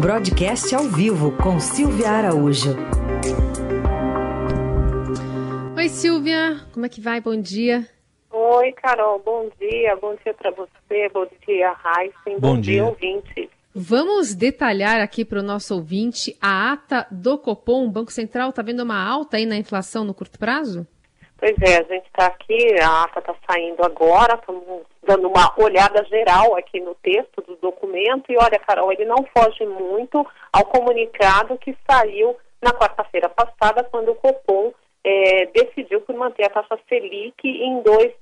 Broadcast ao vivo com Silvia Araújo. Oi, Silvia. Como é que vai? Bom dia. Oi, Carol. Bom dia. Bom dia para você. Bom dia, Raíssen. Bom, Bom dia. dia, ouvinte. Vamos detalhar aqui para o nosso ouvinte a ata do Copom. O Banco Central está vendo uma alta aí na inflação no curto prazo? Pois é, a gente está aqui, a ata está saindo agora, estamos dando uma olhada geral aqui no texto do documento e olha, Carol, ele não foge muito ao comunicado que saiu na quarta-feira passada, quando o Copom eh, decidiu por manter a taxa Selic em 2%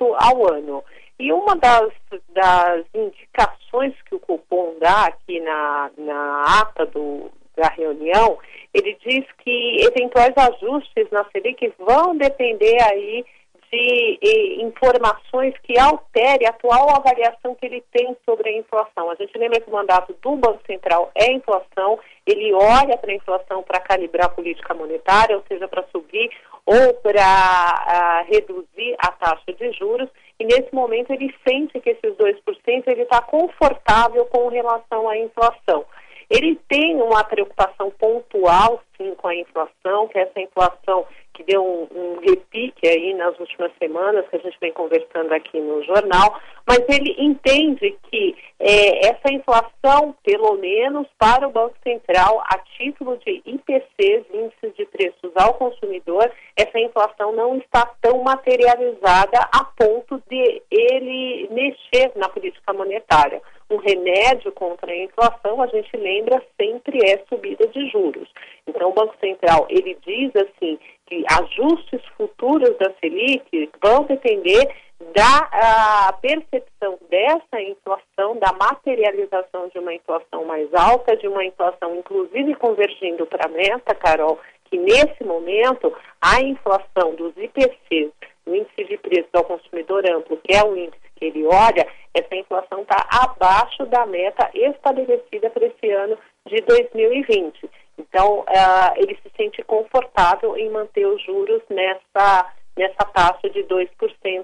ao ano. E uma das, das indicações que o Copom dá aqui na, na ata do, da reunião, ele diz que eventuais ajustes na Selic vão depender aí de eh, informações que alterem a atual avaliação que ele tem sobre a inflação. A gente lembra que o mandato do Banco Central é inflação, ele olha para a inflação para calibrar a política monetária, ou seja, para subir ou para reduzir a taxa de juros, e nesse momento ele sente que esses 2% ele está confortável com relação à inflação. Ele tem uma preocupação pontual, sim, com a inflação, que essa inflação que deu um, um, repique aí nas últimas semanas, que a gente vem conversando aqui no jornal, mas ele entende que é, essa inflação, pelo menos para o Banco Central, a título de IPCs, índices de preços ao consumidor, essa inflação não está tão materializada a ponto de ele mexer na política monetária um remédio contra a inflação, a gente lembra, sempre é subida de juros. Então, o Banco Central, ele diz assim, que ajustes futuros da Selic vão depender da percepção dessa inflação, da materialização de uma inflação mais alta, de uma inflação inclusive convergindo para a meta, Carol, que nesse momento a inflação dos IPCs, o índice de preço ao consumidor amplo, que é o índice que ele olha, essa inflação está abaixo da meta estabelecida para esse ano de 2020. Então, uh, ele se sente confortável em manter os juros nessa, nessa taxa de 2%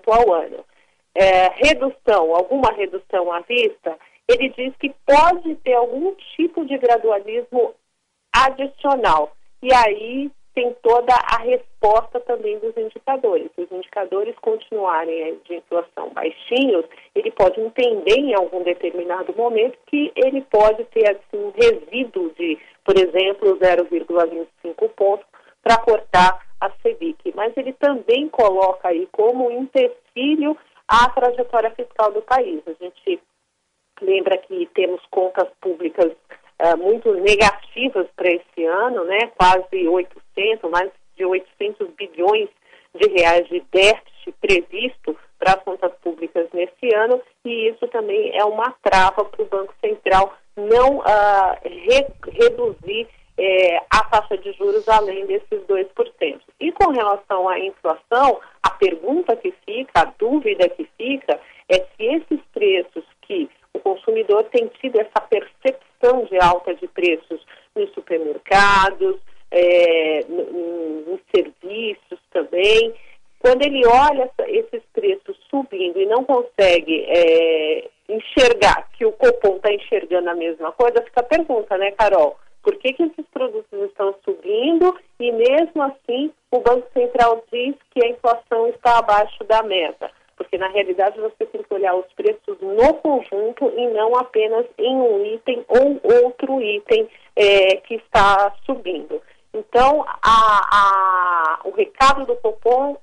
ao ano. É, redução, alguma redução à vista, ele diz que pode ter algum tipo de gradualismo adicional. E aí tem toda a resposta também dos indicadores. Se os indicadores continuarem de inflação baixinhos, ele pode entender em algum determinado momento que ele pode ter assim, um resíduo de, por exemplo, 0,25 pontos para cortar a Selic. Mas ele também coloca aí como empecilho a trajetória fiscal do país. A gente lembra que temos contas públicas uh, muito negativas para esse ano, né? Quase 800, mais de 800 bilhões de reais de déficit previsto para as contas públicas nesse ano, e isso também é uma trava para o Banco Central não uh, re reduzir eh, a taxa de juros além desses 2%. E com relação à inflação, a pergunta que fica, a dúvida que fica, é se esses preços que o consumidor tem tido essa percepção de alta de preços nos supermercados, é, nos serviços também. Quando ele olha esses preços subindo e não consegue é, enxergar que o Copom está enxergando a mesma coisa, fica a pergunta, né, Carol? Por que, que esses produtos estão subindo e mesmo assim o Banco Central diz que a inflação está abaixo da meta? Porque na realidade você que olhar os preços no conjunto e não apenas em um item ou outro item é, que está subindo. Então, a, a, o recado do Copom,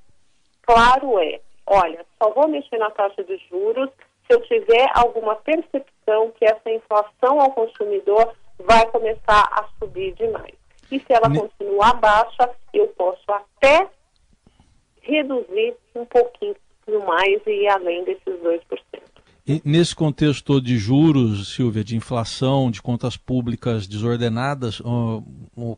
claro, é: olha, só vou mexer na taxa de juros se eu tiver alguma percepção que essa inflação ao consumidor vai começar a subir demais. E se ela ne... continuar baixa, eu posso até reduzir um pouquinho mais e além desses 2%. E nesse contexto todo de juros, Silvia, de inflação, de contas públicas desordenadas,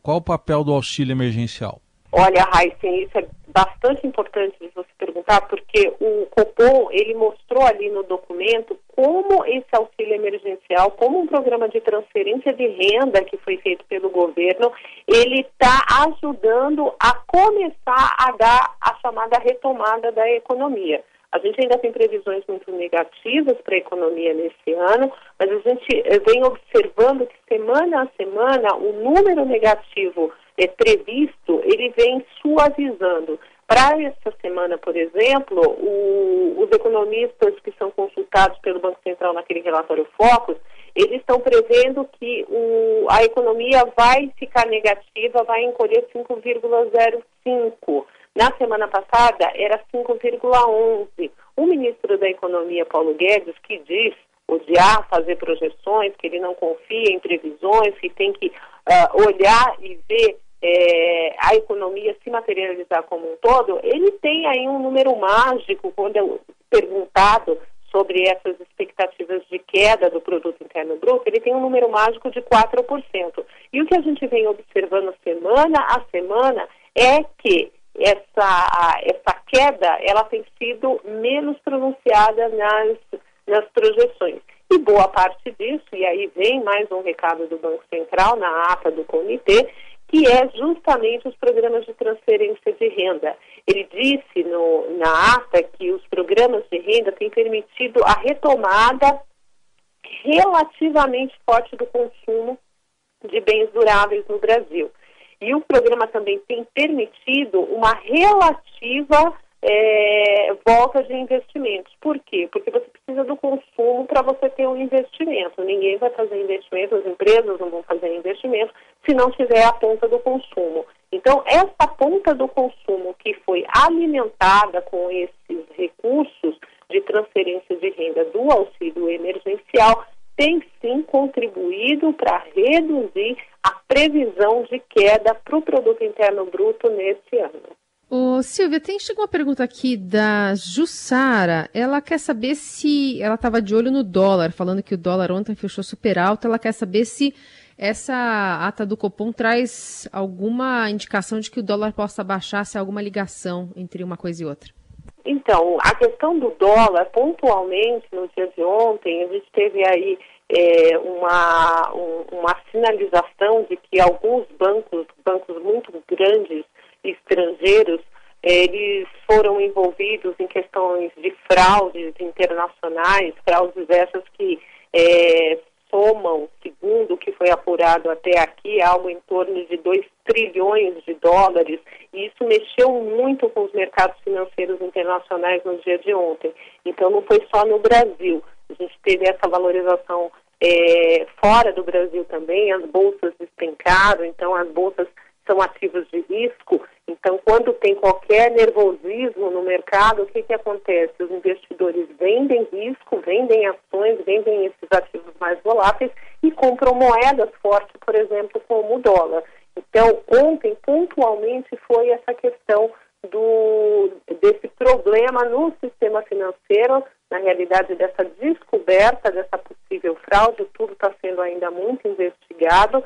qual o papel do auxílio emergencial? Olha, Raíssen, isso é bastante importante de você perguntar, porque o Copom, ele mostrou ali no documento como esse auxílio emergencial, como um programa de transferência de renda que foi feito pelo governo, ele está ajudando a começar a dar a chamada retomada da economia. A gente ainda tem previsões muito negativas para a economia nesse ano, mas a gente eh, vem observando que semana a semana o número negativo é, previsto ele vem suavizando. Para esta semana, por exemplo, o, os economistas que são consultados pelo Banco Central naquele relatório Focus, eles estão prevendo que o, a economia vai ficar negativa, vai encolher 5,05. Na semana passada era 5,11. O ministro da Economia, Paulo Guedes, que diz odiar fazer projeções, que ele não confia em previsões, que tem que uh, olhar e ver é, a economia se materializar como um todo, ele tem aí um número mágico, quando é perguntado sobre essas expectativas de queda do produto interno bruto, ele tem um número mágico de 4%. E o que a gente vem observando semana a semana é que essa, essa queda ela tem sido menos pronunciada nas, nas projeções. E boa parte disso, e aí vem mais um recado do Banco Central na ata do comitê, que é justamente os programas de transferência de renda. Ele disse no, na ata que os programas de renda têm permitido a retomada relativamente forte do consumo de bens duráveis no Brasil. E o programa também tem permitido uma relativa é, volta de investimentos. Por quê? Porque você precisa do consumo para você ter um investimento. Ninguém vai fazer investimento, as empresas não vão fazer investimento se não tiver a ponta do consumo. Então, essa ponta do consumo que foi alimentada com esses recursos de transferência de renda do auxílio emergencial tem sim contribuído para reduzir a previsão de queda para o produto interno bruto nesse ano. Silvia, tem chegou uma pergunta aqui da Jussara. Ela quer saber se ela estava de olho no dólar, falando que o dólar ontem fechou super alto. Ela quer saber se essa ata do Copom traz alguma indicação de que o dólar possa baixar, se há alguma ligação entre uma coisa e outra. Então, a questão do dólar, pontualmente, no dia de ontem, a gente teve aí é, uma, um, uma sinalização de que alguns bancos, bancos muito grandes, estrangeiros, eles foram envolvidos em questões de fraudes internacionais, fraudes essas que é, somam, segundo o que foi apurado até aqui, algo em torno de 2 trilhões de dólares, e isso mexeu muito com os mercados financeiros internacionais no dia de ontem. Então, não foi só no Brasil. A gente teve essa valorização é, fora do Brasil também, as bolsas despencaram, então as bolsas são ativos de risco. Então, quando tem qualquer nervosismo no mercado, o que, que acontece? Os investidores vendem risco, vendem ações, vendem esses ativos mais voláteis e compram moedas fortes, por exemplo, como o dólar. Então, ontem, pontualmente, foi essa questão do, desse problema no sistema financeiro, na realidade, dessa descoberta, dessa possível fraude, tudo está sendo ainda muito investigado.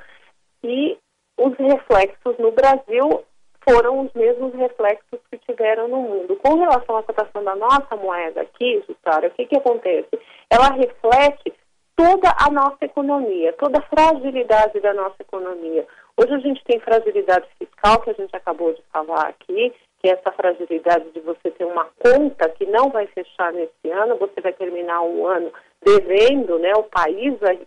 E os reflexos no Brasil foram os mesmos reflexos que tiveram no mundo. Com relação à cotação da nossa moeda aqui, Jussara, o que, que acontece? Ela reflete toda a nossa economia, toda a fragilidade da nossa economia. Hoje a gente tem fragilidade fiscal, que a gente acabou de falar aqui, que é essa fragilidade de você ter uma conta que não vai fechar nesse ano, você vai terminar o ano devendo, né? O país vai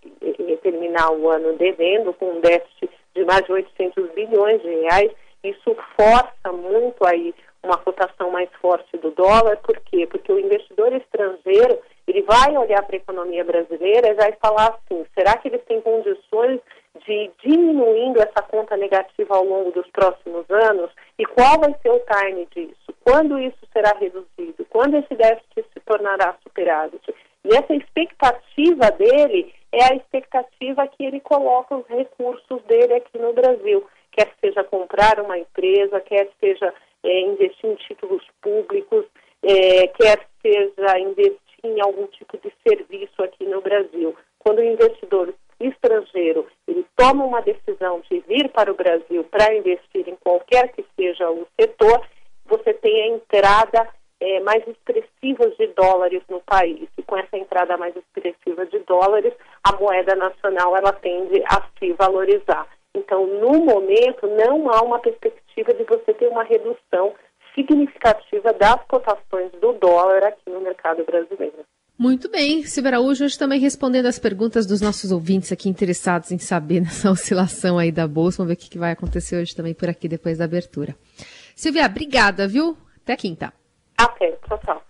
terminar o ano devendo com um déficit de mais de 800 bilhões de reais. Isso força muito aí uma cotação mais forte do dólar. Por quê? Porque o investidor estrangeiro ele vai olhar para a economia brasileira e vai falar assim: será que eles têm condições de diminuindo essa conta negativa ao longo dos próximos anos? E qual vai ser o time disso? Quando isso será reduzido? Quando esse déficit se tornará superávit? E essa expectativa dele é a expectativa que ele coloca os recursos dele aqui no Brasil, quer seja comprar uma empresa, quer seja é, investir em títulos públicos, é, quer seja investir em algum tipo de serviço aqui no Brasil. Quando o investidor estrangeiro ele toma uma decisão de vir para o Brasil para investir em qualquer que seja o setor, você tem a entrada é, mais expressivas de dólares no país. E com essa entrada mais expressiva de dólares, a moeda nacional ela tende a se valorizar. Então, no momento, não há uma perspectiva de você ter uma redução significativa das cotações do dólar aqui no mercado brasileiro. Muito bem, Silvia Araújo, hoje também respondendo as perguntas dos nossos ouvintes aqui interessados em saber nessa oscilação aí da Bolsa. Vamos ver o que vai acontecer hoje também por aqui depois da abertura. Silvia, obrigada, viu? Até quinta. Até, tchau, tchau.